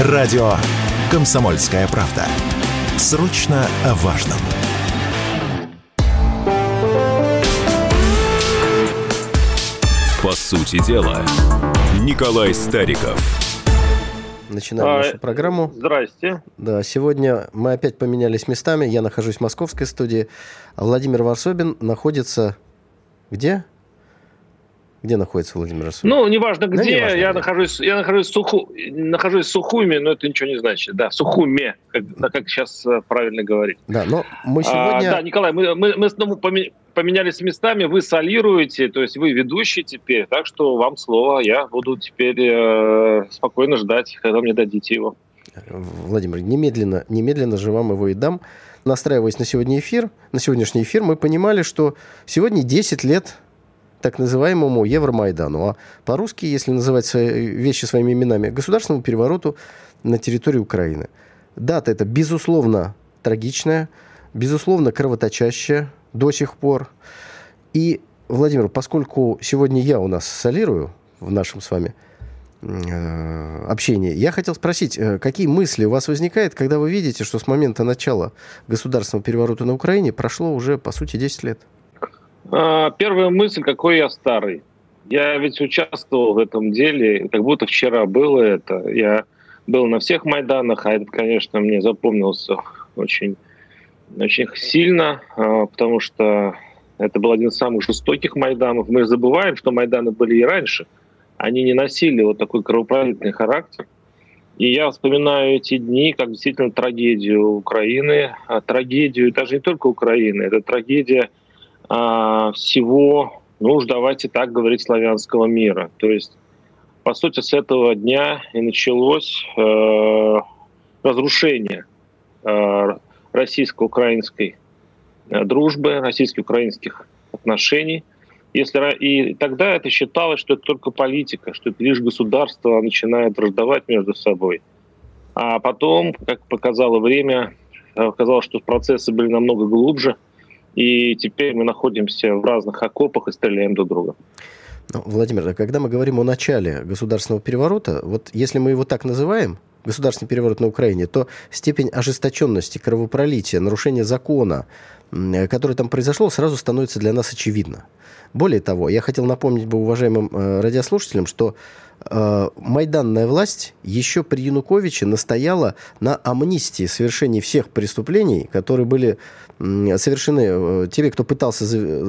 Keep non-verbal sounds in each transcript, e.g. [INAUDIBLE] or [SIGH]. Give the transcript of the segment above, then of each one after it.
Радио «Комсомольская правда». Срочно о важном. По сути дела, Николай Стариков. Начинаем а, нашу программу. Здрасте. Да, сегодня мы опять поменялись местами. Я нахожусь в московской студии, Владимир Варсобин находится где? Где находится Владимир Расулов? Ну, неважно где, да, неважно, я, где. Нахожусь, я нахожусь в, Суху, нахожусь в Сухуме, но это ничего не значит. Да, в Сухуме, как, как сейчас э, правильно говорить. Да, но мы а, сегодня... А, да, Николай, мы, мы, мы снова поменялись местами, вы солируете, то есть вы ведущий теперь, так что вам слово, я буду теперь э, спокойно ждать, когда мне дадите его. Владимир, немедленно, немедленно же вам его и дам. Настраиваясь на сегодня эфир, на сегодняшний эфир, мы понимали, что сегодня 10 лет так называемому Евромайдану, а по-русски, если называть свои вещи своими именами, государственному перевороту на территории Украины. Дата это, безусловно, трагичная, безусловно, кровоточащая до сих пор. И, Владимир, поскольку сегодня я у нас солирую в нашем с вами э, общении, я хотел спросить, э, какие мысли у вас возникают, когда вы видите, что с момента начала государственного переворота на Украине прошло уже, по сути, 10 лет? А, первая мысль, какой я старый. Я ведь участвовал в этом деле, как будто вчера было это. Я был на всех Майданах, а это, конечно, мне запомнился очень, очень сильно, а, потому что это был один из самых жестоких Майданов. Мы забываем, что Майданы были и раньше. Они не носили вот такой кровопролитный характер. И я вспоминаю эти дни как действительно трагедию Украины, а трагедию даже не только Украины, это трагедия а, всего, ну уж давайте так говорить, славянского мира. То есть, по сути, с этого дня и началось э, разрушение э, российско-украинской э, дружбы, российско-украинских отношений. Если, и тогда это считалось, что это только политика, что это лишь государство начинает враждовать между собой. А потом, как показало время, оказалось, что процессы были намного глубже – и теперь мы находимся в разных окопах и стреляем друг друга. Ну, Владимир, когда мы говорим о начале государственного переворота, вот если мы его так называем, государственный переворот на Украине, то степень ожесточенности, кровопролития, нарушения закона, которое там произошло, сразу становится для нас очевидно. Более того, я хотел напомнить бы уважаемым э, радиослушателям, что э, майданная власть еще при Януковиче настояла на амнистии совершения всех преступлений, которые были совершены э, теми, кто пытался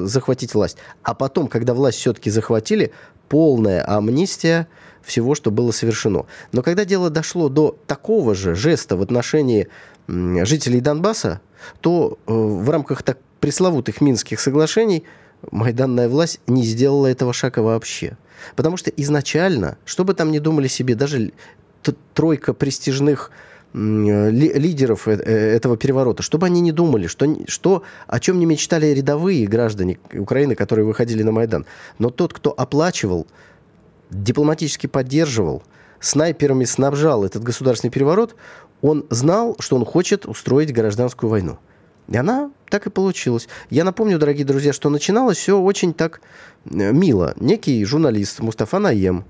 захватить власть. А потом, когда власть все-таки захватили, полная амнистия всего, что было совершено. Но когда дело дошло до такого же жеста в отношении жителей Донбасса, то в рамках так пресловутых Минских соглашений – майданная власть не сделала этого шага вообще. Потому что изначально, что бы там ни думали себе, даже тройка престижных лидеров э, э, этого переворота, чтобы они не думали, что, что, о чем не мечтали рядовые граждане Украины, которые выходили на Майдан. Но тот, кто оплачивал, дипломатически поддерживал, снайперами снабжал этот государственный переворот, он знал, что он хочет устроить гражданскую войну. И она так и получилась. Я напомню, дорогие друзья, что начиналось все очень так э, мило. Некий журналист Мустафа Наем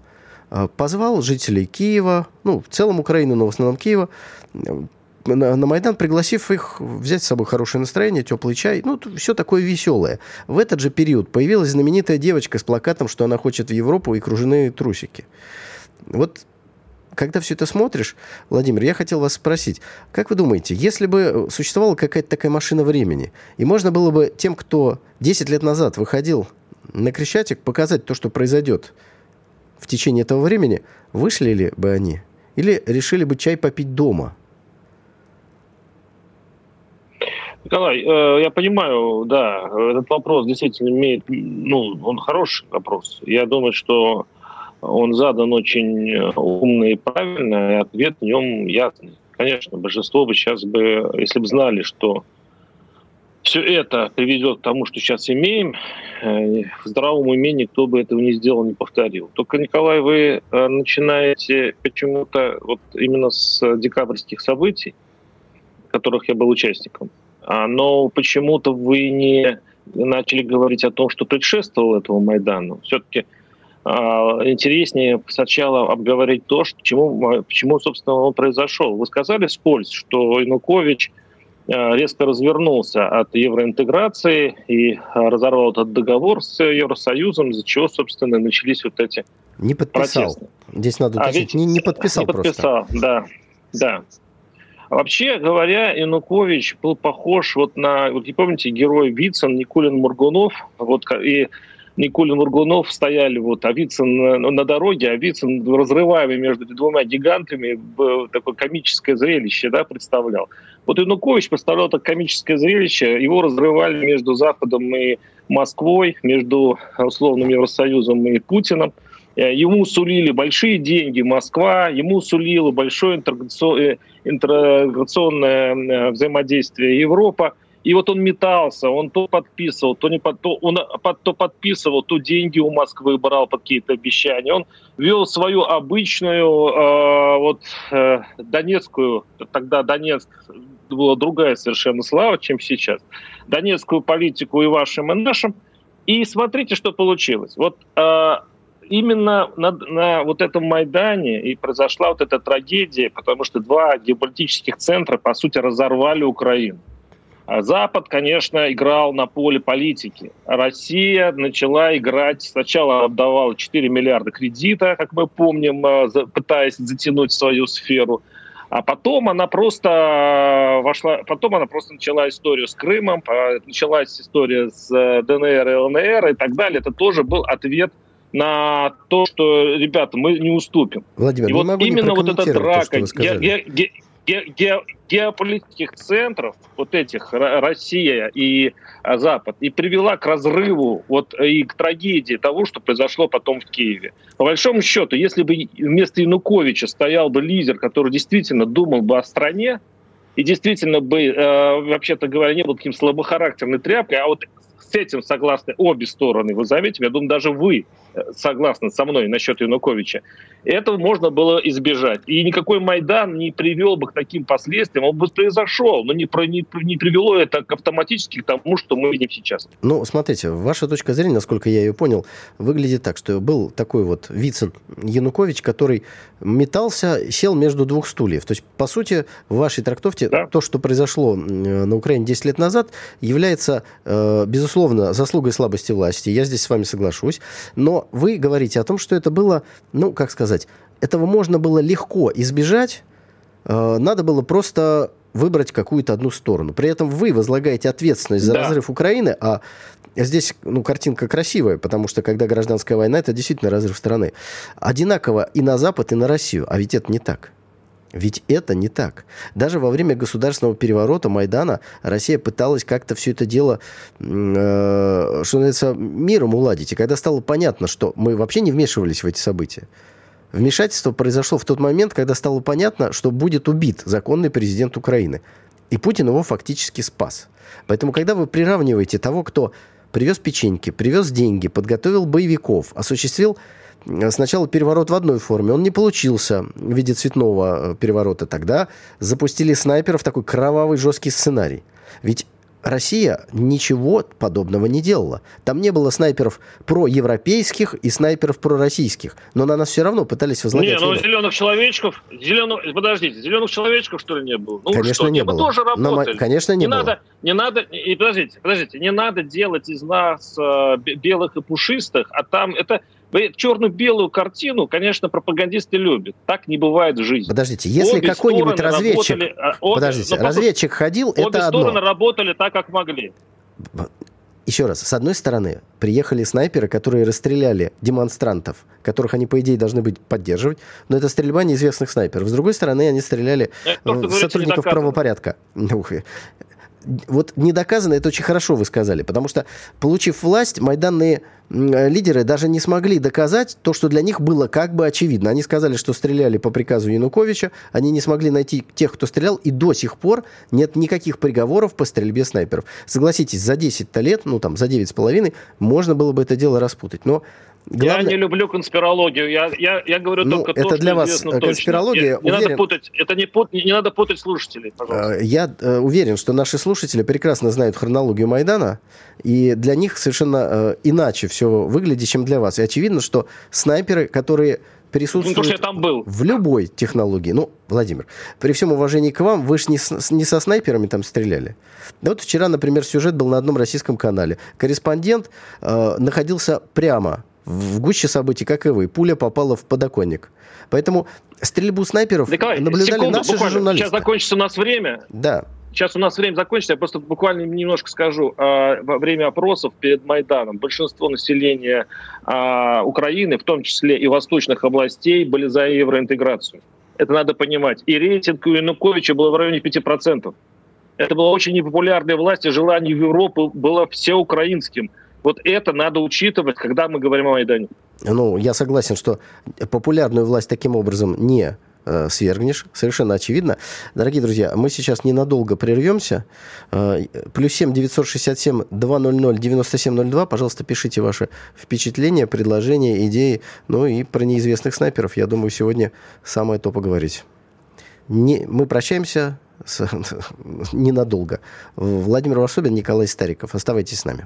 э, позвал жителей Киева, ну, в целом Украины, но в основном Киева, э, на, на Майдан, пригласив их взять с собой хорошее настроение, теплый чай, ну, все такое веселое. В этот же период появилась знаменитая девочка с плакатом, что она хочет в Европу и круженые трусики. Вот когда все это смотришь, Владимир, я хотел вас спросить, как вы думаете, если бы существовала какая-то такая машина времени, и можно было бы тем, кто 10 лет назад выходил на Крещатик, показать то, что произойдет в течение этого времени, вышли ли бы они? Или решили бы чай попить дома? Николай, э, я понимаю, да, этот вопрос действительно имеет, ну, он хороший вопрос. Я думаю, что он задан очень э, умно и правильно, и ответ в нем ясный. Конечно, большинство бы сейчас бы, если бы знали, что все это приведет к тому, что сейчас имеем, э, в здравом уме никто бы этого не сделал, не повторил. Только, Николай, вы э, начинаете почему-то вот именно с декабрьских событий, которых я был участником, а, но почему-то вы не начали говорить о том, что предшествовало этому Майдану. Все-таки интереснее сначала обговорить то, почему, почему, собственно, он произошел. Вы сказали вскользь, что Янукович резко развернулся от евроинтеграции и разорвал этот договор с Евросоюзом, из-за чего, собственно, начались вот эти Не подписал. Протесты. Здесь надо уточнить. А не, не подписал Не подписал, просто. да. Да. Вообще говоря, Янукович был похож вот на, вот не помните, герой Вицин, Никулин Мургунов, вот и Никулин Мургунов стояли вот, а Вицин на, на дороге, а Вицин разрываемый между двумя гигантами, такое комическое зрелище, да, представлял. Вот Янукович представлял это комическое зрелище, его разрывали между Западом и Москвой, между условным Евросоюзом и Путиным – Э, ему сулили большие деньги Москва, ему сулила большое интеграционное э, взаимодействие Европа. И вот он метался, он то подписывал, то не под, то, он то подписывал, то деньги у Москвы брал под какие-то обещания. Он вел свою обычную э, вот э, донецкую, тогда Донецк была другая совершенно слава, чем сейчас, донецкую политику и вашим, и нашим. И смотрите, что получилось. Вот э, именно на, на вот этом Майдане и произошла вот эта трагедия, потому что два геополитических центра, по сути, разорвали Украину. А Запад, конечно, играл на поле политики. Россия начала играть, сначала отдавала 4 миллиарда кредита, как мы помним, э, пытаясь затянуть свою сферу. А потом она просто э, вошла, потом она просто начала историю с Крымом, началась история с э, ДНР и ЛНР и так далее. Это тоже был ответ на то, что, ребята, мы не уступим. Владимир, и вот могу именно вот эта драка ге- ге- ге- ге- геополитических центров, вот этих, Россия и а, Запад, и привела к разрыву вот и к трагедии того, что произошло потом в Киеве. По большому счету, если бы вместо Януковича стоял бы лидер, который действительно думал бы о стране, и действительно бы, э, вообще-то говоря, не был таким слабохарактерной тряпкой, а вот с этим согласны обе стороны. Вы заметите, я думаю, даже вы э, согласны со мной насчет Януковича. Этого можно было избежать. И никакой Майдан не привел бы к таким последствиям. Он бы произошел, но не, про, не, не привело это автоматически к тому, что мы видим сейчас. Ну, смотрите, ваша точка зрения, насколько я ее понял, выглядит так, что был такой вот Вицин Янукович, который метался, сел между двух стульев. То есть, по сути, в вашей трактовке да. то, что произошло на Украине 10 лет назад, является, э, безусловно, заслугой слабости власти. Я здесь с вами соглашусь. Но вы говорите о том, что это было, ну, как сказать, этого можно было легко избежать, э, надо было просто выбрать какую-то одну сторону. При этом вы возлагаете ответственность за да. разрыв Украины, а здесь ну, картинка красивая, потому что когда гражданская война, это действительно разрыв страны. Одинаково и на Запад, и на Россию. А ведь это не так. Ведь это не так. Даже во время государственного переворота Майдана Россия пыталась как-то все это дело, э, что называется, миром уладить. И когда стало понятно, что мы вообще не вмешивались в эти события, Вмешательство произошло в тот момент, когда стало понятно, что будет убит законный президент Украины. И Путин его фактически спас. Поэтому, когда вы приравниваете того, кто привез печеньки, привез деньги, подготовил боевиков, осуществил э, сначала переворот в одной форме, он не получился в виде цветного э, переворота, тогда запустили снайперов такой кровавый жесткий сценарий. Ведь Россия ничего подобного не делала. Там не было снайперов проевропейских и снайперов пророссийских. Но на нас все равно пытались возлагать... Не, ну зеленых человечков... Зеленых, подождите, зеленых человечков, что ли, не было? Ну, конечно, что, не было. тоже работали. Но, конечно, не, не было. Надо, не надо... И подождите, подождите. Не надо делать из нас э, белых и пушистых, а там... Это черно-белую картину, конечно, пропагандисты любят. Так не бывает в жизни. Подождите, если какой-нибудь разведчик... Работали, а, Подождите, ну, разведчик ходил, обе это одно. стороны работали так, как могли. Еще раз, с одной стороны, приехали снайперы, которые расстреляли демонстрантов, которых они, по идее, должны быть поддерживать, но это стрельба неизвестных снайперов. С другой стороны, они стреляли в сотрудников правопорядка [LAUGHS] вот не доказано, это очень хорошо вы сказали, потому что, получив власть, майданные лидеры даже не смогли доказать то, что для них было как бы очевидно. Они сказали, что стреляли по приказу Януковича, они не смогли найти тех, кто стрелял, и до сих пор нет никаких приговоров по стрельбе снайперов. Согласитесь, за 10 лет, ну там за 9,5, можно было бы это дело распутать. Но Главное... Я не люблю конспирологию. Я, я, я говорю ну, только это то, для что вас точно. конспирология. Не, не надо путать. Это не, пут, не надо путать слушателей, пожалуйста. Я э, уверен, что наши слушатели прекрасно знают хронологию Майдана, и для них совершенно э, иначе все выглядит, чем для вас. И очевидно, что снайперы, которые присутствуют ну, я там был. в любой технологии. Ну, Владимир, при всем уважении к вам, вы же не, с, не со снайперами там стреляли. Да вот вчера, например, сюжет был на одном российском канале. Корреспондент э, находился прямо в гуще событий, как и вы. Пуля попала в подоконник. Поэтому стрельбу снайперов Николай, наблюдали секунду, наши же журналисты. Сейчас закончится у нас время. Да. Сейчас у нас время закончится, я просто буквально немножко скажу. А, во время опросов перед Майданом большинство населения а, Украины, в том числе и восточных областей, были за евроинтеграцию. Это надо понимать. И рейтинг Януковича был в районе 5%. Это была очень непопулярная власть, и желание Европы было всеукраинским. Вот это надо учитывать, когда мы говорим о Майдане. Ну, я согласен, что популярную власть таким образом не э, свергнешь, совершенно очевидно. Дорогие друзья, мы сейчас ненадолго прервемся. Э, плюс 7 967 200 9702. Пожалуйста, пишите ваши впечатления, предложения, идеи. Ну и про неизвестных снайперов, я думаю, сегодня самое то поговорить. Не, мы прощаемся с, [LAUGHS] ненадолго. Владимир Варсобин, Николай Стариков. Оставайтесь с нами.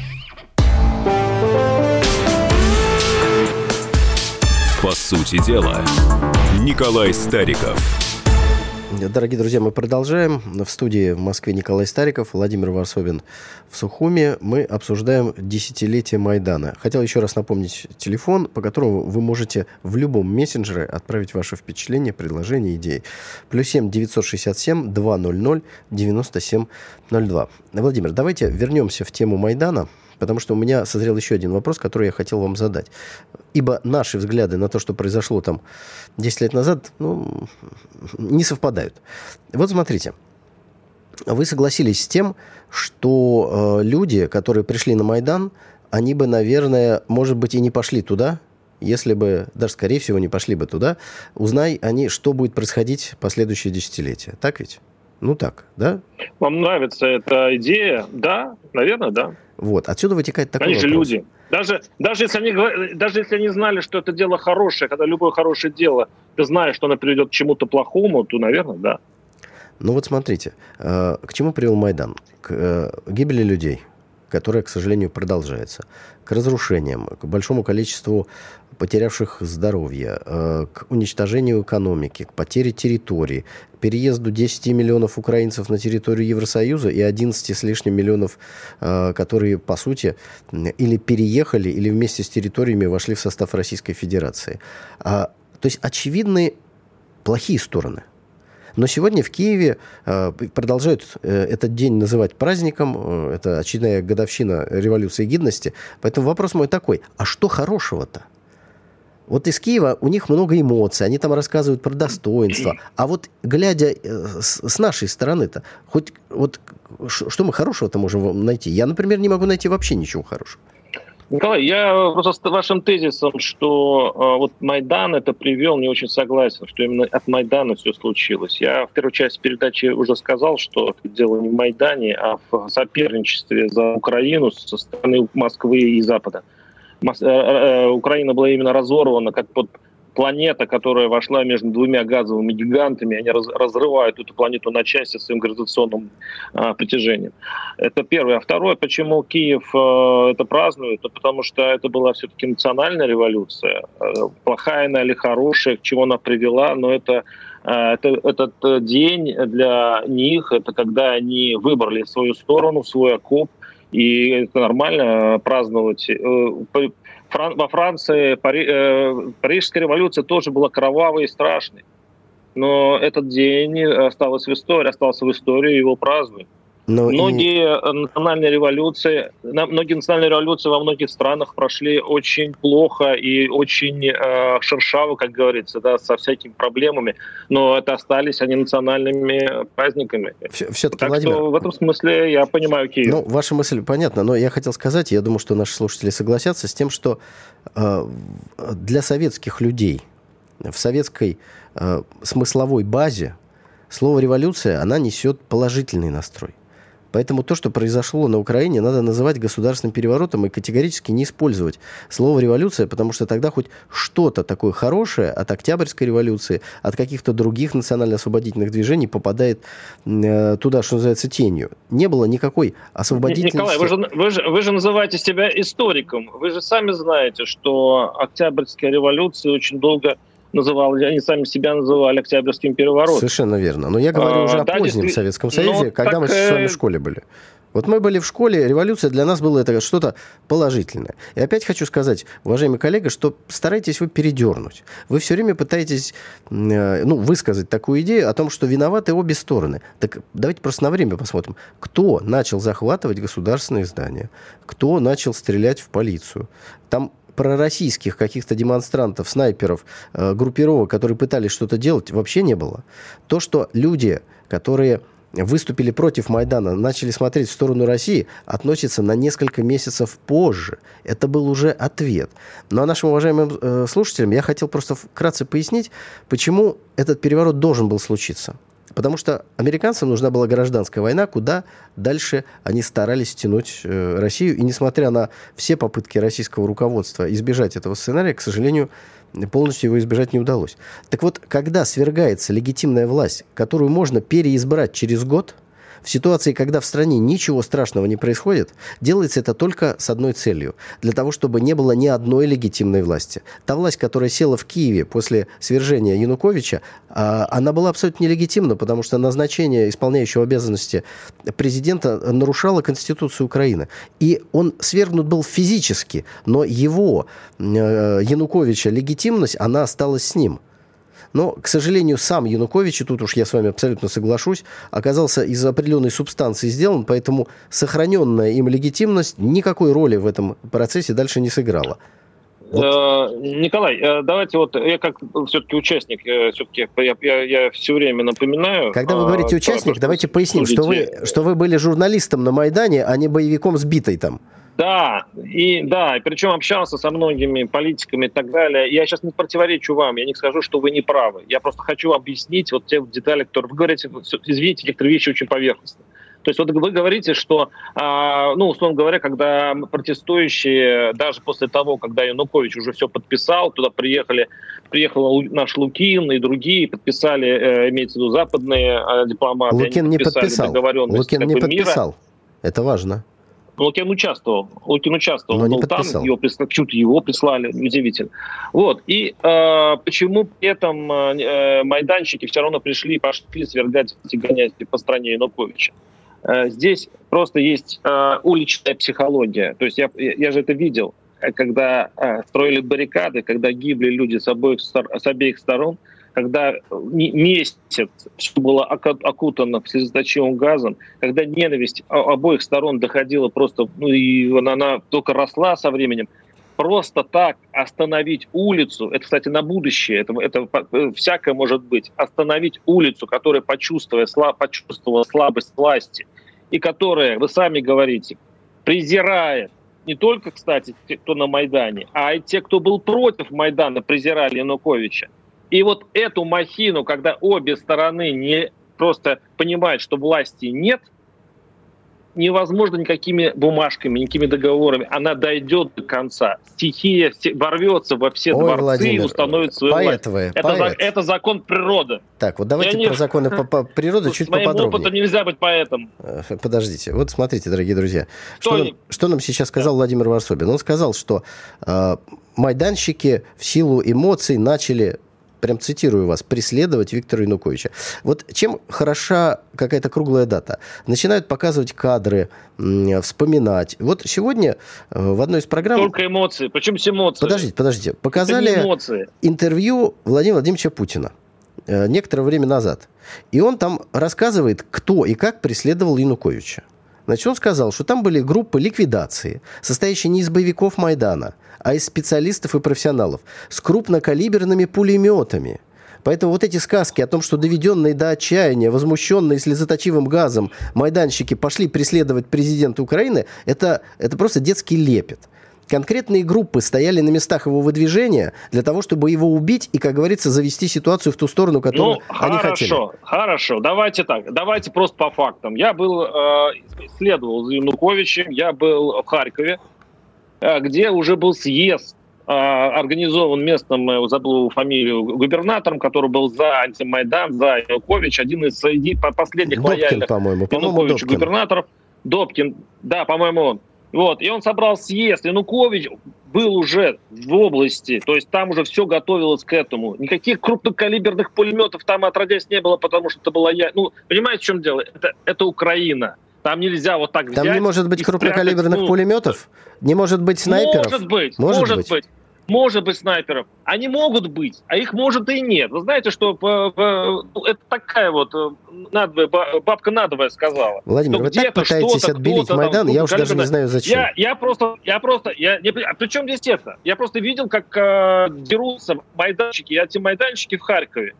По сути дела, Николай Стариков. Дорогие друзья, мы продолжаем. В студии в Москве Николай Стариков, Владимир Варсобин в Сухуме. Мы обсуждаем десятилетие Майдана. Хотел еще раз напомнить телефон, по которому вы можете в любом мессенджере отправить ваши впечатления, предложения, идеи. Плюс семь девятьсот шестьдесят семь два ноль ноль девяносто семь ноль два. Владимир, давайте вернемся в тему Майдана потому что у меня созрел еще один вопрос, который я хотел вам задать. Ибо наши взгляды на то, что произошло там 10 лет назад, ну, не совпадают. Вот смотрите. Вы согласились с тем, что э, люди, которые пришли на Майдан, они бы, наверное, может быть, и не пошли туда, если бы, даже скорее всего, не пошли бы туда, узнай они, что будет происходить последующие десятилетия. Так ведь? Ну так, да? Вам нравится эта идея? Да, наверное, да. Вот. Отсюда вытекает такой Они вопрос. же люди. Даже, даже, если они, даже если они знали, что это дело хорошее, когда любое хорошее дело, ты знаешь, что оно приведет к чему-то плохому, то, наверное, да. Ну вот смотрите, э, к чему привел Майдан? К э, гибели людей, которая, к сожалению, продолжается, к разрушениям, к большому количеству потерявших здоровье, э, к уничтожению экономики, к потере территории, к переезду 10 миллионов украинцев на территорию Евросоюза и 11 с лишним миллионов, э, которые, по сути, или переехали, или вместе с территориями вошли в состав Российской Федерации. А, то есть очевидны плохие стороны. Но сегодня в Киеве э, продолжают этот день называть праздником. Это очередная годовщина революции гидности. Поэтому вопрос мой такой, а что хорошего-то? Вот из Киева у них много эмоций, они там рассказывают про достоинство. [CLEARS THROAT] А вот глядя с нашей стороны-то, хоть вот что мы хорошего-то можем найти? Я, например, не могу найти вообще ничего хорошего. Николай, я просто с вашим тезисом, что э, вот Майдан это привел, не очень согласен, что именно от Майдана все случилось. Я в первой части передачи уже сказал, что дело не в Майдане, а в соперничестве за Украину со стороны Москвы и Запада. Э, э, Украина была именно разорвана как под планета, которая вошла между двумя газовыми гигантами, они раз, разрывают эту планету на части своим гравитационным а, притяжением. Это первое. А второе, почему Киев а, это празднует? Потому что это была все-таки национальная революция. А, плохая она или хорошая, к чему она привела, но это это, этот день для них, это когда они выбрали свою сторону, свой окоп, и это нормально праздновать. Фран, во Франции Пари, э, Парижская революция тоже была кровавой и страшной. Но этот день остался в истории, остался в истории, его празднуют. Но многие и... национальные революции, многие национальные революции во многих странах прошли очень плохо и очень э, шершаво, как говорится, да, со всякими проблемами, но это остались они национальными праздниками. Все-таки, так Владимир, что в этом смысле я понимаю Киев. Ну, ваша мысль понятна, но я хотел сказать, я думаю, что наши слушатели согласятся с тем, что э, для советских людей в советской э, смысловой базе слово революция, она несет положительный настрой. Поэтому то, что произошло на Украине, надо называть государственным переворотом и категорически не использовать слово «революция», потому что тогда хоть что-то такое хорошее от Октябрьской революции, от каких-то других национально-освободительных движений попадает э, туда, что называется, тенью. Не было никакой освободительности. Николай, вы же, вы, же, вы же называете себя историком. Вы же сами знаете, что Октябрьская революция очень долго называли, они сами себя называли Октябрьским переворотом. Совершенно верно. Но я говорю а, уже о да, позднем Советском Союзе, ну, когда так, мы с вами в школе были. Вот мы были в школе, революция для нас была это что-то положительное. И опять хочу сказать, уважаемый коллега, что старайтесь вы передернуть. Вы все время пытаетесь э, ну, высказать такую идею о том, что виноваты обе стороны. Так давайте просто на время посмотрим. Кто начал захватывать государственные здания? Кто начал стрелять в полицию? Там пророссийских каких-то демонстрантов, снайперов, э, группировок, которые пытались что-то делать, вообще не было. То, что люди, которые выступили против Майдана, начали смотреть в сторону России, относится на несколько месяцев позже. Это был уже ответ. Ну а нашим уважаемым э, слушателям я хотел просто вкратце пояснить, почему этот переворот должен был случиться. Потому что американцам нужна была гражданская война, куда дальше они старались тянуть э, Россию. И несмотря на все попытки российского руководства избежать этого сценария, к сожалению, полностью его избежать не удалось. Так вот, когда свергается легитимная власть, которую можно переизбрать через год – в ситуации, когда в стране ничего страшного не происходит, делается это только с одной целью. Для того, чтобы не было ни одной легитимной власти. Та власть, которая села в Киеве после свержения Януковича, а, она была абсолютно нелегитимна, потому что назначение исполняющего обязанности президента нарушало Конституцию Украины. И он свергнут был физически, но его, э, Януковича, легитимность, она осталась с ним. Но, к сожалению, сам Янукович, и тут уж я с вами абсолютно соглашусь, оказался из определенной субстанции сделан, поэтому сохраненная им легитимность никакой роли в этом процессе дальше не сыграла. Вот. Э, Николай, э, давайте вот я как все-таки участник, э, все-таки я, я, я все время напоминаю. Когда вы говорите участник, давайте поясним, что вы, что вы были журналистом на Майдане, а не боевиком сбитой там. Да, и да, и причем общался со многими политиками и так далее. Я сейчас не противоречу вам, я не скажу, что вы не правы. Я просто хочу объяснить вот те детали, которые вы говорите, извините, некоторые вещи очень поверхностные. То есть вот вы говорите, что, а, ну, условно говоря, когда протестующие, даже после того, когда Янукович уже все подписал, туда приехали, приехал наш Лукин и другие, подписали, э, имеется в виду западные э, дипломаты. Лукин не подписал. Лукин не подписал. Мира. Это важно. Лукин участвовал. Лукин участвовал. Но был там, его, почему-то его прислали, удивительно. Вот. И э, почему при этом э, майданчики все равно пришли и пошли свергать эти гонять по стране Януковича? Э, здесь просто есть э, уличная психология. То есть я, я же это видел, когда э, строили баррикады, когда гибли люди с обоих, с обеих сторон – когда месяц все было окутано слезоточивым газом, когда ненависть обоих сторон доходила просто, ну и она только росла со временем, просто так остановить улицу, это, кстати, на будущее, это, это э, всякое может быть, остановить улицу, которая почувствовала, слаб, почувствовала слабость власти, и которая, вы сами говорите, презирает не только, кстати, те, кто на Майдане, а и те, кто был против Майдана, презирали Януковича. И вот эту махину, когда обе стороны не просто понимают, что власти нет, невозможно никакими бумажками, никакими договорами. Она дойдет до конца. Стихия ворвется во все Ой, дворцы Владимир, и установит свою поэт власть. Вы, это, за, это закон природы. Так, вот давайте Я про не... законы по, по природы чуть поподробнее. С моим опытом нельзя быть поэтом. Э, подождите. Вот смотрите, дорогие друзья. Что, что, нам, что нам сейчас сказал да. Владимир Варсобин? Он сказал, что э, майданщики в силу эмоций начали прям цитирую вас, преследовать Виктора Януковича. Вот чем хороша какая-то круглая дата? Начинают показывать кадры, вспоминать. Вот сегодня э, в одной из программ... Только эмоции. Почему все эмоции? Подождите, подождите. Показали интервью Владимира Владимировича Путина. э, некоторое время назад. И он там рассказывает, кто и как преследовал Януковича. Значит, он сказал, что там были группы ликвидации, состоящие не из боевиков Майдана, а из специалистов и профессионалов с крупнокалиберными пулеметами – Поэтому вот эти сказки о том, что доведенные до отчаяния, возмущенные слезоточивым газом майданщики пошли преследовать президента Украины, это, это просто детский лепет. Конкретные группы стояли на местах его выдвижения для того, чтобы его убить и, как говорится, завести ситуацию в ту сторону, которую ну, они хорошо, хотели. Хорошо, хорошо. Давайте так. Давайте просто по фактам. Я был, э, следовал за Януковичем, я был в Харькове, э, где уже был съезд а, организован местным, я забыл фамилию, губернатором, который был за антимайдан, за Янукович, один из последних Добкин, лояльных по-моему, Янукович губернаторов. Добкин, да, по-моему, он. Вот, и он собрал съезд. Янукович был уже в области, то есть там уже все готовилось к этому. Никаких крупнокалиберных пулеметов там отродясь не было, потому что это была я. Ну, понимаете, в чем дело? Это, это Украина. Там нельзя вот так взять. Там не может быть крупнокалиберных ну, пулеметов? Не может быть снайперов? Может быть, может, может быть. быть может быть снайперов. Они могут быть, а их может и нет. Вы знаете, что ну, это такая вот э, надвое, бабка надвое сказала. Владимир, вы так пытаетесь отбелить Майдан, там, я уже даже не знаю зачем. Я, я просто, я просто, я, не, а при чем здесь это? Я просто видел, как э, дерутся майданчики и антимайданчики в Харькове.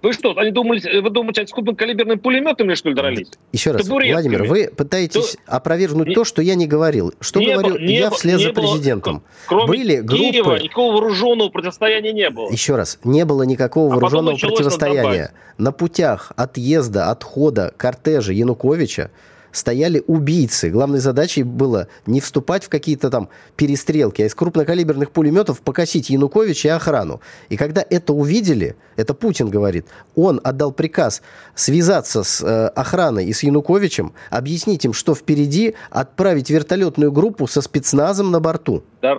Вы что, они думали, вы думаете, с крупнокалиберными пулеметами, что ли, дрались? Еще раз, Владимир, вы пытаетесь то... опровергнуть не... то, что я не говорил. Что не говорю не я вслед за президентом? Было, кроме Были группы... Киева никакого вооруженного противостояния не было. Еще раз, не было никакого а вооруженного противостояния. На путях отъезда, отхода кортежа Януковича стояли убийцы. Главной задачей было не вступать в какие-то там перестрелки, а из крупнокалиберных пулеметов покосить Януковича и охрану. И когда это увидели, это Путин говорит, он отдал приказ связаться с э, охраной и с Януковичем, объяснить им, что впереди, отправить вертолетную группу со спецназом на борту. Да.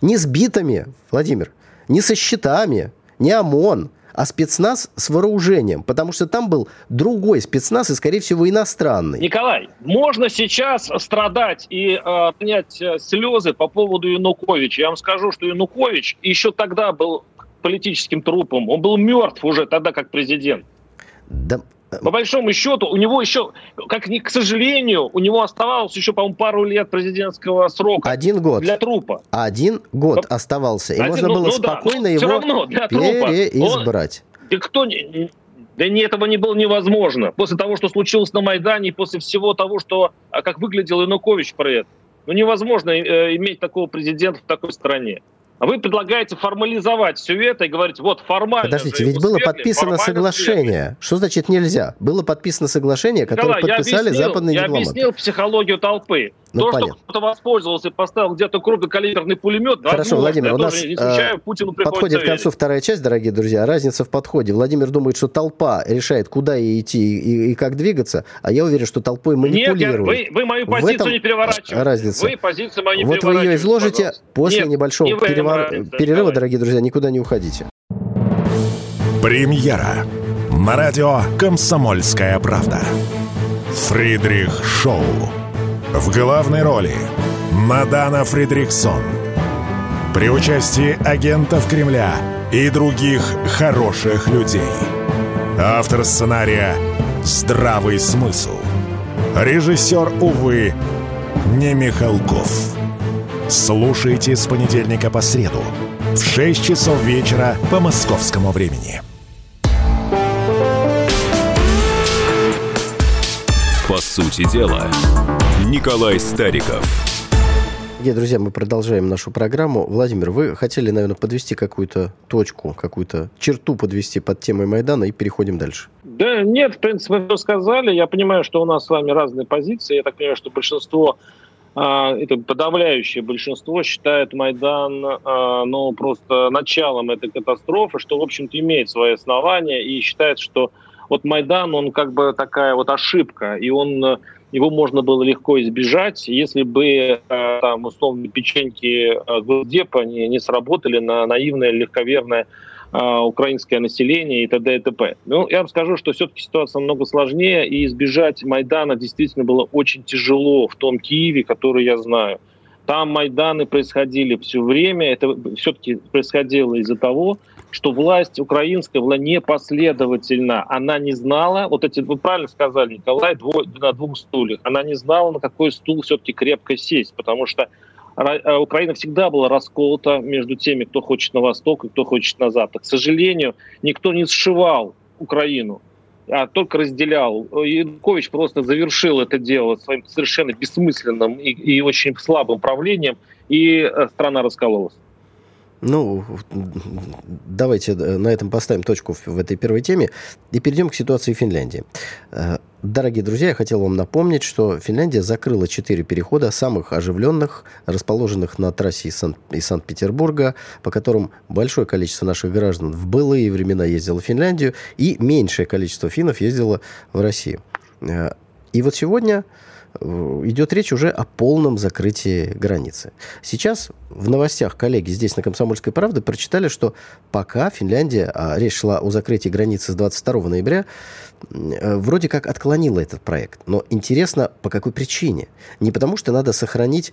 Не с битами, Владимир, не со щитами, не ОМОН, а спецназ с вооружением, потому что там был другой спецназ и, скорее всего, иностранный. Николай, можно сейчас страдать и э, принять э, слезы по поводу Януковича. Я вам скажу, что Янукович еще тогда был политическим трупом. Он был мертв уже тогда как президент. Да, по большому счету, у него еще, как ни к сожалению, у него оставалось еще, по-моему, пару лет президентского срока. Один год. Для трупа. Один год Но... оставался. И Один, можно ну, было ну, спокойно да, его равно для переизбрать. Он, да кто да не, этого не было невозможно. После того, что случилось на Майдане, после всего того, что, а как выглядел Янукович про это. Ну, невозможно э, иметь такого президента в такой стране. А вы предлагаете формализовать все это и говорить, вот формально... Подождите, ведь было подписано соглашение. Свергли. Что значит нельзя? Было подписано соглашение, которое Николай, подписали объяснил, западные я дипломаты. Я объяснил психологию толпы. Ну, То, понятно. что кто-то воспользовался и поставил где-то крупнокалиберный пулемет, Хорошо, Владимир, у нас не случаю, Путину подходит к концу вторая часть, дорогие друзья. Разница в подходе. Владимир думает, что толпа решает, куда ей идти и, и как двигаться, а я уверен, что толпой манипулирует. Нет, вы, вы мою позицию не переворачиваете. Разница. Вы позицию мою не Вот вы ее изложите пожалуйста. после Нет, небольшого не перевор... перерыва, давай. дорогие друзья, никуда не уходите. Премьера на радио «Комсомольская правда». Фридрих Шоу. В главной роли Мадана Фридриксон. При участии агентов Кремля и других хороших людей. Автор сценария «Здравый смысл». Режиссер, увы, не Михалков. Слушайте с понедельника по среду в 6 часов вечера по московскому времени. По сути дела, Николай Стариков. Дорогие друзья, мы продолжаем нашу программу. Владимир, вы хотели, наверное, подвести какую-то точку, какую-то черту подвести под темой Майдана и переходим дальше. Да нет, в принципе, вы сказали. Я понимаю, что у нас с вами разные позиции. Я так понимаю, что большинство это подавляющее большинство считает Майдан а, ну, просто началом этой катастрофы, что, в общем-то, имеет свои основания и считает, что вот Майдан, он как бы такая вот ошибка, и он его можно было легко избежать, если бы э, там условно печеньки Госдепа не, не сработали на наивное, легковерное украинское население и т.д. и т.п. Ну, я вам скажу, что все-таки ситуация намного сложнее, и избежать Майдана действительно было очень тяжело в том Киеве, который я знаю. Там Майданы происходили все время, это все-таки происходило из-за того, что власть украинская была непоследовательна. Она не знала, вот эти, вы правильно сказали, Николай, дво, на двух стульях, она не знала, на какой стул все-таки крепко сесть, потому что Украина всегда была расколота между теми, кто хочет на восток и кто хочет на запад. К сожалению, никто не сшивал Украину, а только разделял. Янукович просто завершил это дело своим совершенно бессмысленным и, и очень слабым правлением, и э, страна раскололась. Ну, давайте э, на этом поставим точку в этой первой теме и перейдем к ситуации в Финляндии. Э, дорогие друзья, я хотел вам напомнить, что Финляндия закрыла четыре перехода, самых оживленных, расположенных на трассе из, из Санкт-Петербурга, по которым большое количество наших граждан в былые времена ездило в Финляндию, и меньшее количество финнов ездило в Россию. Э, и вот сегодня идет речь уже о полном закрытии границы. Сейчас в новостях коллеги здесь на «Комсомольской правде» прочитали, что пока Финляндия, а речь шла о закрытии границы с 22 ноября, Э, вроде как отклонила этот проект. Но интересно, по какой причине? Не потому, что надо сохранить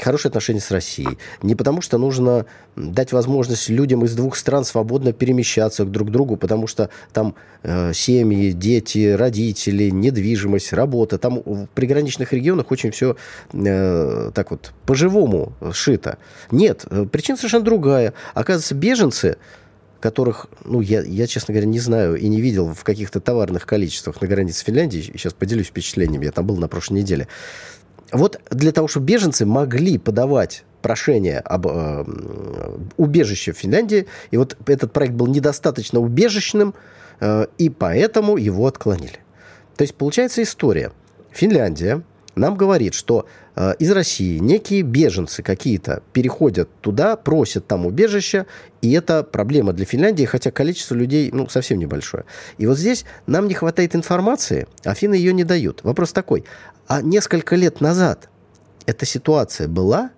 хорошие отношения с Россией, не потому, что нужно дать возможность людям из двух стран свободно перемещаться друг к другу, потому что там э, семьи, дети, родители, недвижимость, работа. Там в приграничных регионах очень все э, так вот по-живому шито. Нет, э, причина совершенно другая. Оказывается, беженцы которых, ну, я, я, честно говоря, не знаю и не видел в каких-то товарных количествах на границе Финляндии. Сейчас поделюсь впечатлениями. Я там был на прошлой неделе. Вот для того, чтобы беженцы могли подавать прошение об э, убежище в Финляндии, и вот этот проект был недостаточно убежищным, э, и поэтому его отклонили. То есть получается история. Финляндия нам говорит, что э, из России некие беженцы какие-то переходят туда, просят там убежища, и это проблема для Финляндии, хотя количество людей ну, совсем небольшое. И вот здесь нам не хватает информации, а финны ее не дают. Вопрос такой, а несколько лет назад эта ситуация была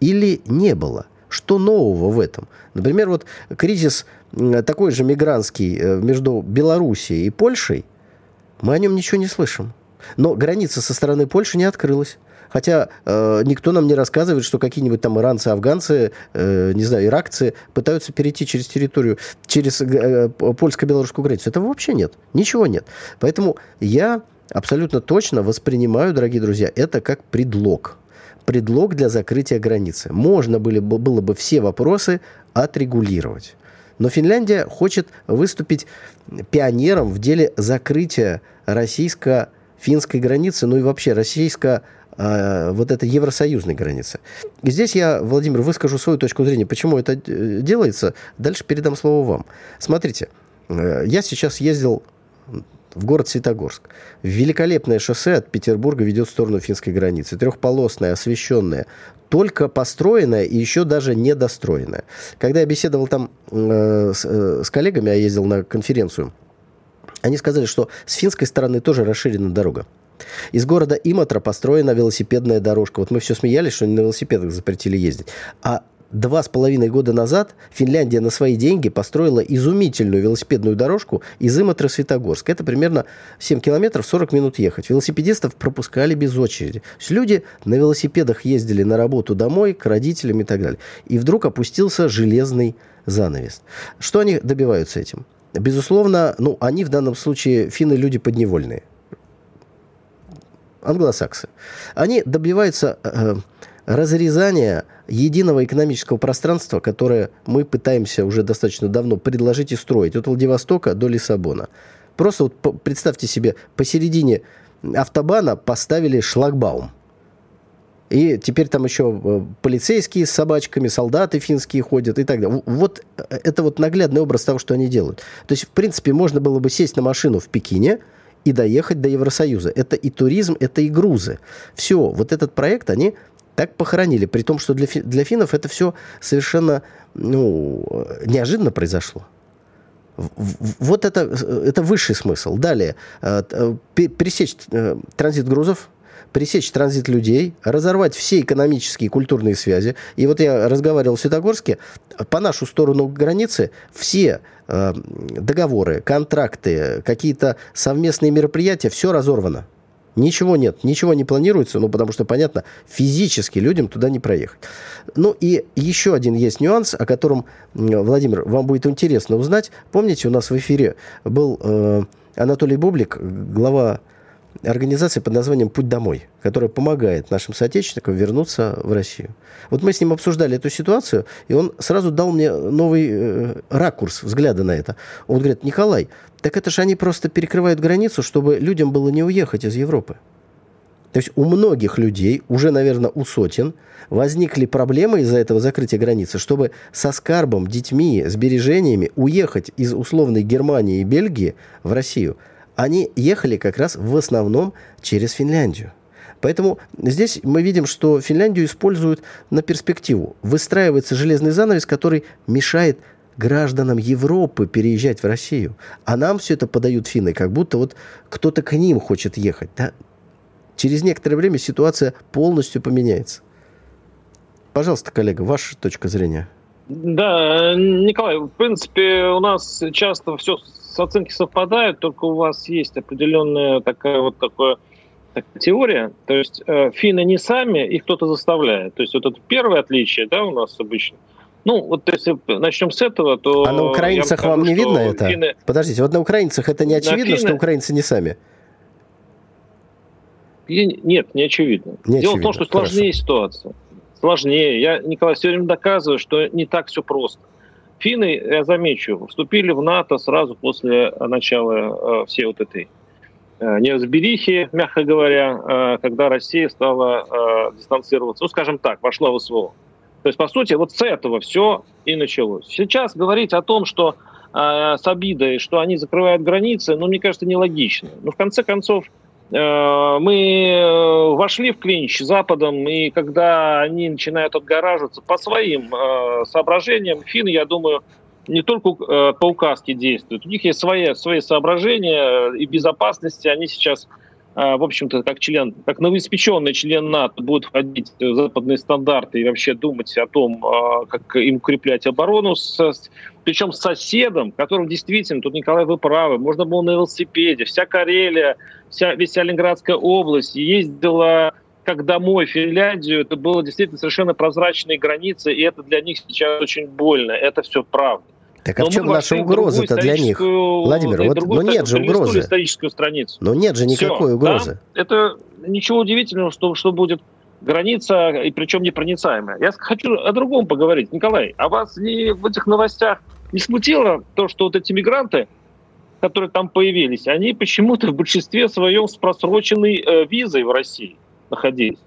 или не была? Что нового в этом? Например, вот кризис такой же мигрантский э, между Белоруссией и Польшей, мы о нем ничего не слышим. Но граница со стороны Польши не открылась. Хотя э, никто нам не рассказывает, что какие-нибудь там иранцы, афганцы, э, не знаю, иракцы пытаются перейти через территорию, через э, польско-белорусскую границу. Этого вообще нет. Ничего нет. Поэтому я абсолютно точно воспринимаю, дорогие друзья, это как предлог. Предлог для закрытия границы. Можно были, было бы все вопросы отрегулировать. Но Финляндия хочет выступить пионером в деле закрытия российско финской границы, ну и вообще российско а, вот этой евросоюзной границы. И здесь я, Владимир, выскажу свою точку зрения, почему это э, делается. Дальше передам слово вам. Смотрите, э, я сейчас ездил в город Светогорск. Великолепное шоссе от Петербурга ведет в сторону финской границы. Трехполосное, освещенное, только построенное и еще даже недостроенное. Когда я беседовал там э, с, э, с коллегами, я ездил на конференцию – они сказали, что с финской стороны тоже расширена дорога. Из города Иматра построена велосипедная дорожка. Вот мы все смеялись, что на велосипедах запретили ездить. А два с половиной года назад Финляндия на свои деньги построила изумительную велосипедную дорожку из Иматра в Светогорск. Это примерно 7 километров, 40 минут ехать. Велосипедистов пропускали без очереди. То есть люди на велосипедах ездили на работу домой, к родителям и так далее. И вдруг опустился железный занавес. Что они добиваются этим? Безусловно, ну, они в данном случае, финны, люди подневольные. Англосаксы. Они добиваются э, разрезания единого экономического пространства, которое мы пытаемся уже достаточно давно предложить и строить. От Владивостока до Лиссабона. Просто вот представьте себе, посередине автобана поставили шлагбаум. И теперь там еще э, полицейские с собачками, солдаты финские ходят и так далее. Вот э, это вот наглядный образ того, что они делают. То есть, в принципе, можно было бы сесть на машину в Пекине и доехать до Евросоюза. Это и туризм, это и грузы. Все, вот этот проект они так похоронили. При том, что для, фи- для финнов это все совершенно ну, неожиданно произошло. Вот это, э, это высший смысл. Далее, пересечь транзит грузов, пресечь транзит людей, разорвать все экономические и культурные связи. И вот я разговаривал в Светогорске, по нашу сторону границы все э, договоры, контракты, какие-то совместные мероприятия, все разорвано. Ничего нет, ничего не планируется, ну, потому что, понятно, физически людям туда не проехать. Ну, и еще один есть нюанс, о котором, Владимир, вам будет интересно узнать. Помните, у нас в эфире был э, Анатолий Бублик, глава организации под названием «Путь домой», которая помогает нашим соотечественникам вернуться в Россию. Вот мы с ним обсуждали эту ситуацию, и он сразу дал мне новый э, ракурс взгляда на это. Он говорит, Николай, так это же они просто перекрывают границу, чтобы людям было не уехать из Европы. То есть у многих людей, уже, наверное, у сотен, возникли проблемы из-за этого закрытия границы, чтобы со скарбом, детьми, сбережениями уехать из условной Германии и Бельгии в Россию – они ехали как раз в основном через Финляндию. Поэтому здесь мы видим, что Финляндию используют на перспективу. Выстраивается железный занавес, который мешает гражданам Европы переезжать в Россию. А нам все это подают финны, как будто вот кто-то к ним хочет ехать. Да? Через некоторое время ситуация полностью поменяется. Пожалуйста, коллега, ваша точка зрения. Да, Николай, в принципе, у нас часто все оценки совпадают, только у вас есть определенная такая вот такая, теория. То есть э, финны не сами, их кто-то заставляет. То есть вот это первое отличие, да, у нас обычно. Ну, вот если начнем с этого, то... А на украинцах вам не видно это? Финны... Подождите, вот на украинцах это не очевидно, финны... что украинцы не сами? Нет, не очевидно. Не Дело очевидно. в том, что сложнее Хорошо. ситуация. Сложнее. Я, Николай, все время доказываю, что не так все просто. Финны, я замечу, вступили в НАТО сразу после начала э, всей вот этой э, неразберихи, мягко говоря, э, когда Россия стала э, дистанцироваться, ну, скажем так, вошла в СВО. То есть, по сути, вот с этого все и началось. Сейчас говорить о том, что э, с обидой, что они закрывают границы, ну, мне кажется, нелогично. Но в конце концов, Э, мы э, вошли в клинч с Западом, и когда они начинают отгораживаться по своим э, соображениям, финны, я думаю, не только по указке действуют, у них есть свои, свои соображения и безопасности, они сейчас в общем-то, как член, как новоиспеченный член НАТО будет входить в западные стандарты и вообще думать о том, как им укреплять оборону, причем с соседом, которым действительно, тут, Николай, вы правы, можно было на велосипеде, вся Карелия, вся, вся Ленинградская область ездила как домой в Финляндию, это было действительно совершенно прозрачные границы, и это для них сейчас очень больно. Это все правда. Так а Но в чем наша угроза-то для них? Владимир, вот, но ну нет же угрозы. историческую страницу. Но нет же никакой Все, угрозы. Да? Это ничего удивительного, что, что будет граница, и причем непроницаемая. Я хочу о другом поговорить. Николай, а вас не в этих новостях не смутило то, что вот эти мигранты которые там появились, они почему-то в большинстве своем с просроченной э, визой в России находились.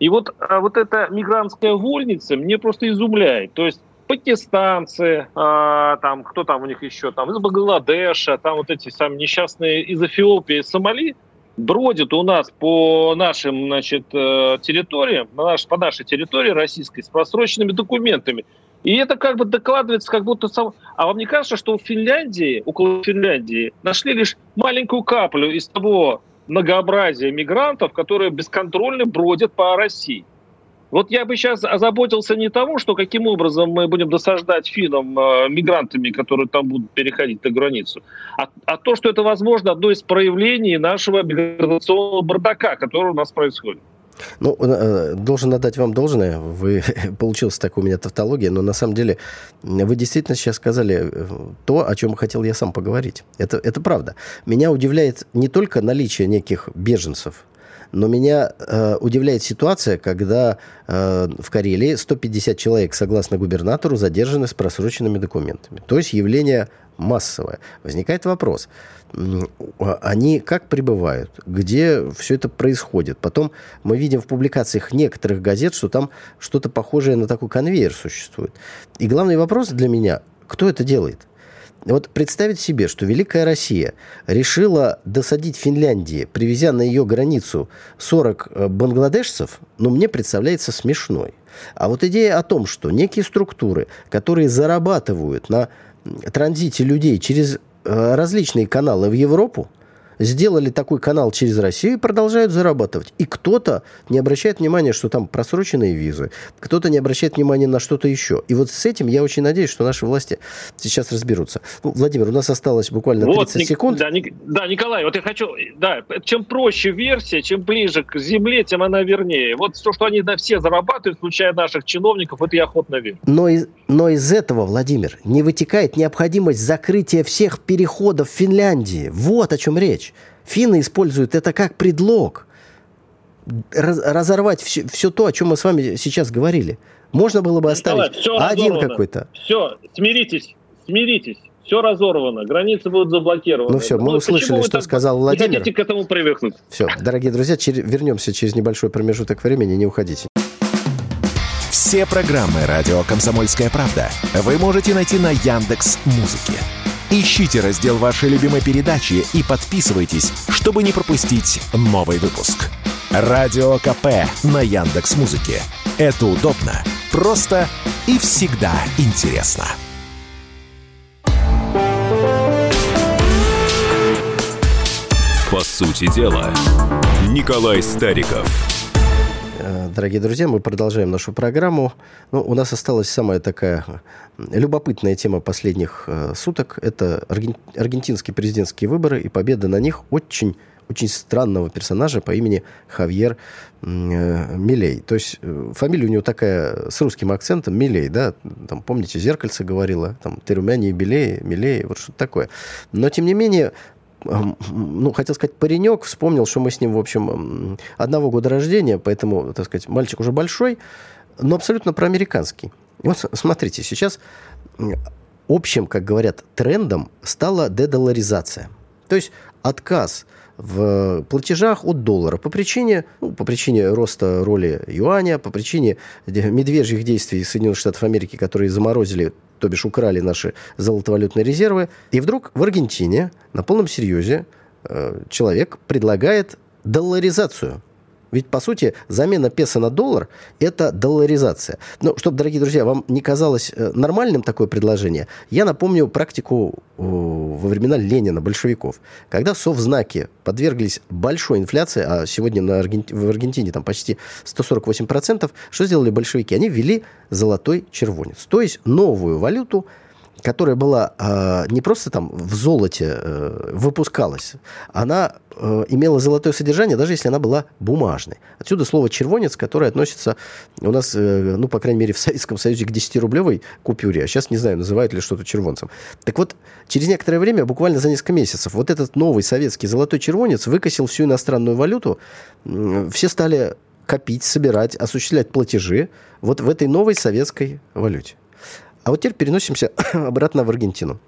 И вот, а вот эта мигрантская вольница мне просто изумляет. То есть пакистанцы, а, там, кто там у них еще, там, из Бангладеша, там вот эти самые несчастные из Эфиопии, Сомали, бродят у нас по нашим, значит, э, территориям, по нашей, территории российской с просроченными документами. И это как бы докладывается, как будто сам... А вам не кажется, что в Финляндии, около Финляндии, нашли лишь маленькую каплю из того многообразия мигрантов, которые бесконтрольно бродят по России? Вот я бы сейчас озаботился не тому, что каким образом мы будем досаждать финам э, мигрантами, которые там будут переходить на границу, а, а то, что это, возможно, одно из проявлений нашего миграционного бардака, который у нас происходит. Ну, э, должен отдать вам должное. Вы [LAUGHS] получилась такая у меня тавтология, но на самом деле вы действительно сейчас сказали э, то, о чем хотел я сам поговорить. Это, это правда. Меня удивляет не только наличие неких беженцев, но меня э, удивляет ситуация, когда э, в Карелии 150 человек, согласно губернатору, задержаны с просроченными документами. То есть явление массовое. Возникает вопрос, они как прибывают, где все это происходит. Потом мы видим в публикациях некоторых газет, что там что-то похожее на такой конвейер существует. И главный вопрос для меня, кто это делает? Вот представить себе, что Великая Россия решила досадить Финляндии, привезя на ее границу 40 э, бангладешцев, ну, мне представляется смешной. А вот идея о том, что некие структуры, которые зарабатывают на транзите людей через э, различные каналы в Европу, сделали такой канал через Россию и продолжают зарабатывать. И кто-то не обращает внимания, что там просроченные визы, кто-то не обращает внимания на что-то еще. И вот с этим я очень надеюсь, что наши власти сейчас разберутся. Ну, Владимир, у нас осталось буквально 30 вот, секунд. Да, да, Николай, вот я хочу... Да, чем проще версия, чем ближе к земле, тем она вернее. Вот то, что они на все зарабатывают, включая наших чиновников, это я охотно верю. Но из, но из этого, Владимир, не вытекает необходимость закрытия всех переходов в Финляндии. Вот о чем речь. Финны используют это как предлог раз, разорвать все, все то, о чем мы с вами сейчас говорили. Можно было бы оставить Николай, один какой-то. Все, смиритесь, смиритесь. Все разорвано, границы будут заблокированы. Ну все, мы ну, услышали, что сказал Владимир. Не хотите к этому привыкнуть. Все, дорогие друзья, чер- вернемся через небольшой промежуток времени, не уходите. Все программы радио Комсомольская правда вы можете найти на Яндекс Музыке. Ищите раздел вашей любимой передачи и подписывайтесь, чтобы не пропустить новый выпуск. Радио КП на Яндекс Музыке. Это удобно, просто и всегда интересно. По сути дела, Николай Стариков. Э, дорогие друзья, мы продолжаем нашу программу. Ну, у нас осталась самая такая любопытная тема последних э, суток. Это аргентинские президентские выборы и победа на них очень очень странного персонажа по имени Хавьер э, Милей. То есть фамилия у него такая с русским акцентом, Милей, да, там, помните, «Зеркальце» говорила, там, «Ты румянее белее», «Милей», вот что-то такое. Но, тем не менее, ну, хотел сказать, паренек, вспомнил, что мы с ним, в общем, одного года рождения, поэтому, так сказать, мальчик уже большой, но абсолютно проамериканский. И вот смотрите, сейчас общим, как говорят, трендом стала дедоларизация. То есть отказ в платежах от доллара по причине, ну, по причине роста роли юаня, по причине медвежьих действий Соединенных Штатов Америки, которые заморозили, то бишь украли наши золотовалютные резервы. И вдруг в Аргентине на полном серьезе э, человек предлагает долларизацию ведь, по сути, замена песо на доллар – это долларизация. Но, чтобы, дорогие друзья, вам не казалось э, нормальным такое предложение, я напомню практику во времена Ленина, большевиков. Когда совзнаки подверглись большой инфляции, а сегодня на Аргенти... в Аргентине там почти 148%, что сделали большевики? Они ввели золотой червонец, то есть новую валюту, которая была э, не просто там в золоте э, выпускалась, она э, имела золотое содержание, даже если она была бумажной. Отсюда слово «червонец», которое относится у нас, э, ну, по крайней мере, в Советском Союзе к 10-рублевой купюре, а сейчас, не знаю, называют ли что-то червонцем. Так вот, через некоторое время, буквально за несколько месяцев, вот этот новый советский золотой червонец выкосил всю иностранную валюту, все стали копить, собирать, осуществлять платежи вот в этой новой советской валюте. А вот теперь переносимся [COUGHS] обратно в Аргентину.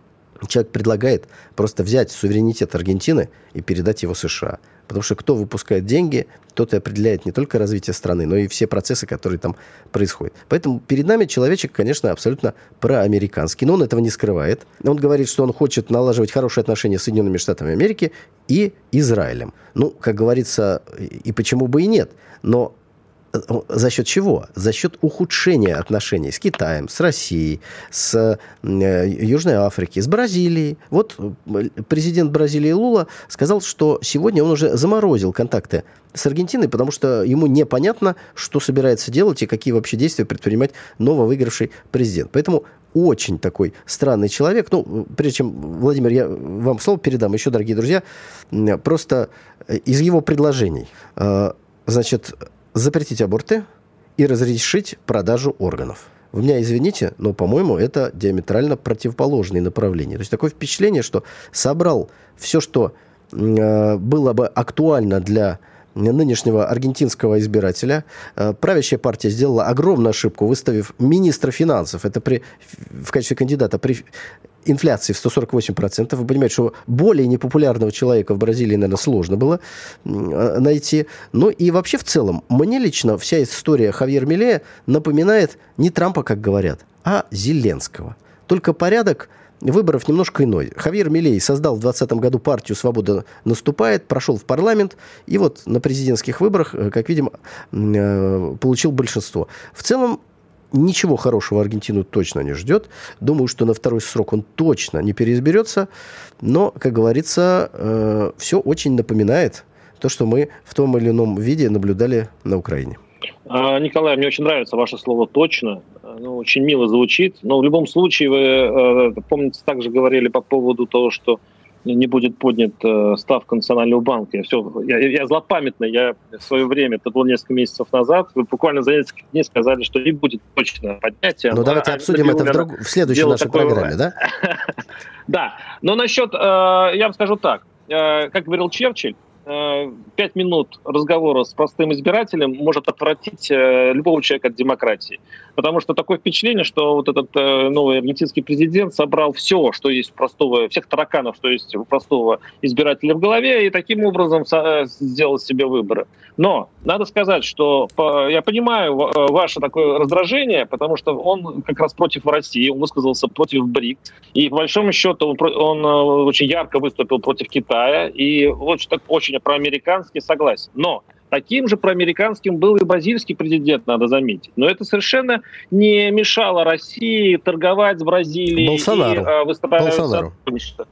Человек предлагает просто взять суверенитет Аргентины и передать его США. Потому что кто выпускает деньги, тот и определяет не только развитие страны, но и все процессы, которые там происходят. Поэтому перед нами человечек, конечно, абсолютно проамериканский. Но он этого не скрывает. Он говорит, что он хочет налаживать хорошие отношения с Соединенными Штатами Америки и Израилем. Ну, как говорится, и почему бы и нет. Но за счет чего? За счет ухудшения отношений с Китаем, с Россией, с э, Южной Африкой, с Бразилией. Вот э, президент Бразилии Лула сказал, что сегодня он уже заморозил контакты с Аргентиной, потому что ему непонятно, что собирается делать и какие вообще действия предпринимать нововыигравший президент. Поэтому очень такой странный человек. Ну, прежде чем, Владимир, я вам слово передам, еще, дорогие друзья, просто из его предложений. Э, значит, запретить аборты и разрешить продажу органов. Вы меня извините, но, по-моему, это диаметрально противоположные направления. То есть такое впечатление, что собрал все, что э, было бы актуально для нынешнего аргентинского избирателя. Э, правящая партия сделала огромную ошибку, выставив министра финансов, это при, в качестве кандидата при инфляции в 148%. Вы понимаете, что более непопулярного человека в Бразилии, наверное, сложно было э, найти. Ну и вообще в целом, мне лично вся история Хавьер Милея напоминает не Трампа, как говорят, а Зеленского. Только порядок выборов немножко иной. Хавьер Милей создал в 2020 году партию «Свобода наступает», прошел в парламент, и вот на президентских выборах, э, как видим, э, получил большинство. В целом, ничего хорошего Аргентину точно не ждет. Думаю, что на второй срок он точно не переизберется. Но, как говорится, э, все очень напоминает то, что мы в том или ином виде наблюдали на Украине. А, Николай, мне очень нравится ваше слово «точно». Оно очень мило звучит. Но в любом случае, вы, э, помните, также говорили по поводу того, что не будет поднят э, ставка Национального банка. Я, все, я, я злопамятный, я в свое время, это было несколько месяцев назад, вы буквально за несколько дней сказали, что не будет точно поднятия. Ну, давайте обсудим это в, друг... в следующей нашей такое... программе, да? [LAUGHS] Да, но насчет, э, я вам скажу так, э, как говорил Черчилль, пять минут разговора с простым избирателем может отвратить э, любого человека от демократии. Потому что такое впечатление, что вот этот э, новый аргентинский президент собрал все, что есть у простого, всех тараканов, что есть у простого избирателя в голове, и таким образом сделал себе выборы. Но надо сказать, что я понимаю ваше такое раздражение, потому что он как раз против России, он высказался против БРИК, и по большому счету он, очень ярко выступил против Китая, и очень, очень очень проамериканский, согласен. Но Таким же проамериканским был и бразильский президент, надо заметить. Но это совершенно не мешало России торговать с Бразилией Болсонару. и э, выступать Болсонару.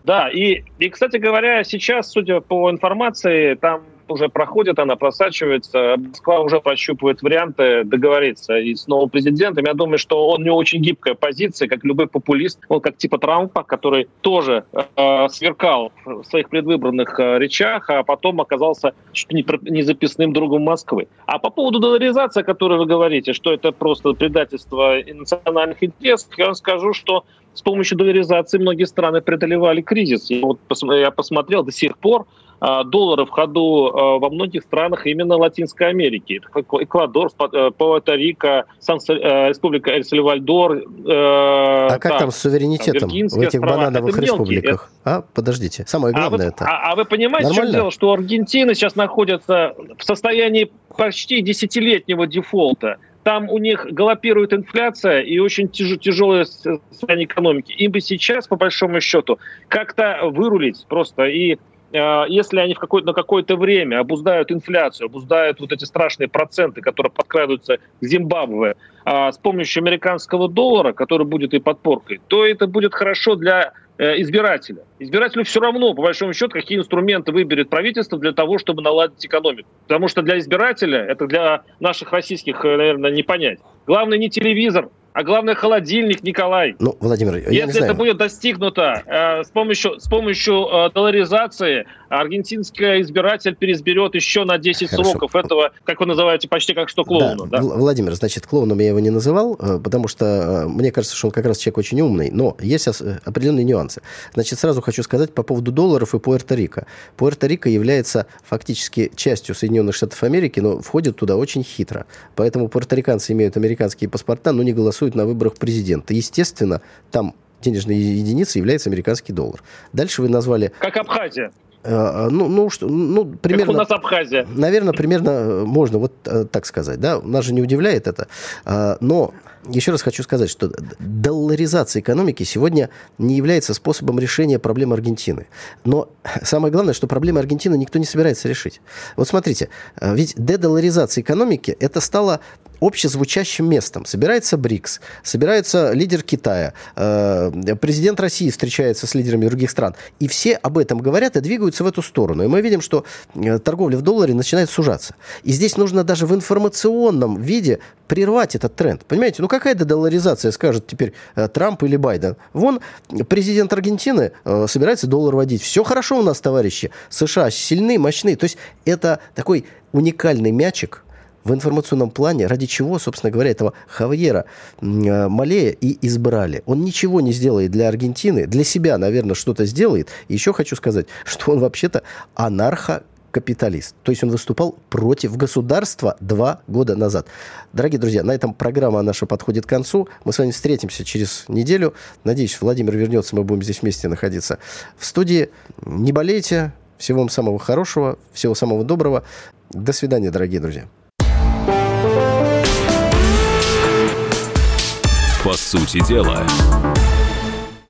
Да, и, и, кстати говоря, сейчас, судя по информации, там уже проходит, она просачивается. Москва уже прощупывает варианты договориться и с новым президентом. Я думаю, что он не очень гибкая позиция, как любой популист, он как типа Трампа, который тоже э, сверкал в своих предвыборных э, речах, а потом оказался чуть не, не записным другом Москвы. А по поводу долларизации, о которой вы говорите, что это просто предательство национальных интересов, я вам скажу, что с помощью долларизации многие страны преодолевали кризис. Я, вот я посмотрел до сих пор, а, доллары в ходу а, во многих странах именно Латинской Америки. Эквадор, э, Пуэрто-Рико, э, Республика Эль-Сальвадор. Э, а как там с суверенитетом в этих острова. банановых это республиках? А, подождите, самое главное а это. А, а вы понимаете, Нормально? в чем дело? Что Аргентина сейчас находится в состоянии почти десятилетнего дефолта там у них галопирует инфляция и очень тяж, тяжелое состояние экономики. Им бы сейчас, по большому счету, как-то вырулить просто и если они в какое на какое-то время обуздают инфляцию, обуздают вот эти страшные проценты, которые подкрадываются к Зимбабве а, с помощью американского доллара, который будет и подпоркой, то это будет хорошо для э, избирателя. Избирателю все равно, по большому счету, какие инструменты выберет правительство для того, чтобы наладить экономику. Потому что для избирателя, это для наших российских, э, наверное, не понять. Главное не телевизор, а главное холодильник, Николай. Ну, Владимир, я Если не знаю. это будет достигнуто э, с помощью, с помощью э, долларизации, аргентинский избиратель переизберет еще на 10 Хорошо. сроков этого, как вы называете, почти как что клоуна. Да. Да? Владимир, значит, клоуном я его не называл, э, потому что э, мне кажется, что он как раз человек очень умный, но есть определенные нюансы. Значит, сразу хочу сказать по поводу долларов и Пуэрто-Рико. Пуэрто-Рико является фактически частью Соединенных Штатов Америки, но входит туда очень хитро. Поэтому пуэрториканцы имеют американские паспорта, но не голосуют на выборах президента. Естественно, там денежной единицей является американский доллар. Дальше вы назвали... Как Абхазия. Э, ну, ну, что, ну, примерно... Как у нас Абхазия. Наверное, примерно э, можно вот э, так сказать, да, нас же не удивляет это, но еще раз хочу сказать, что долларизация экономики сегодня не является способом решения проблем Аргентины. Но самое главное, что проблемы Аргентины никто не собирается решить. Вот смотрите, ведь дедоларизация экономики это стало общезвучащим местом. Собирается БРИКС, собирается лидер Китая, э, президент России встречается с лидерами других стран. И все об этом говорят и двигаются в эту сторону. И мы видим, что э, торговля в долларе начинает сужаться. И здесь нужно даже в информационном виде прервать этот тренд. Понимаете, ну какая дедоларизация, скажет теперь э, Трамп или Байден? Вон президент Аргентины собирается доллар вводить. Все хорошо у нас, товарищи. США сильны, мощны. То есть это такой уникальный мячик, в информационном плане, ради чего, собственно говоря, этого Хавьера э, Малея и избрали. Он ничего не сделает для Аргентины, для себя, наверное, что-то сделает. Еще хочу сказать, [LAUGHS] что он вообще-то анархо капиталист. То есть он выступал против государства два года назад. Дорогие друзья, на этом программа наша подходит к концу. Мы с вами встретимся через неделю. Надеюсь, Владимир вернется, мы будем здесь вместе находиться в студии. Не болейте. Всего вам самого хорошего, всего самого доброго. До свидания, дорогие друзья. По сути дела,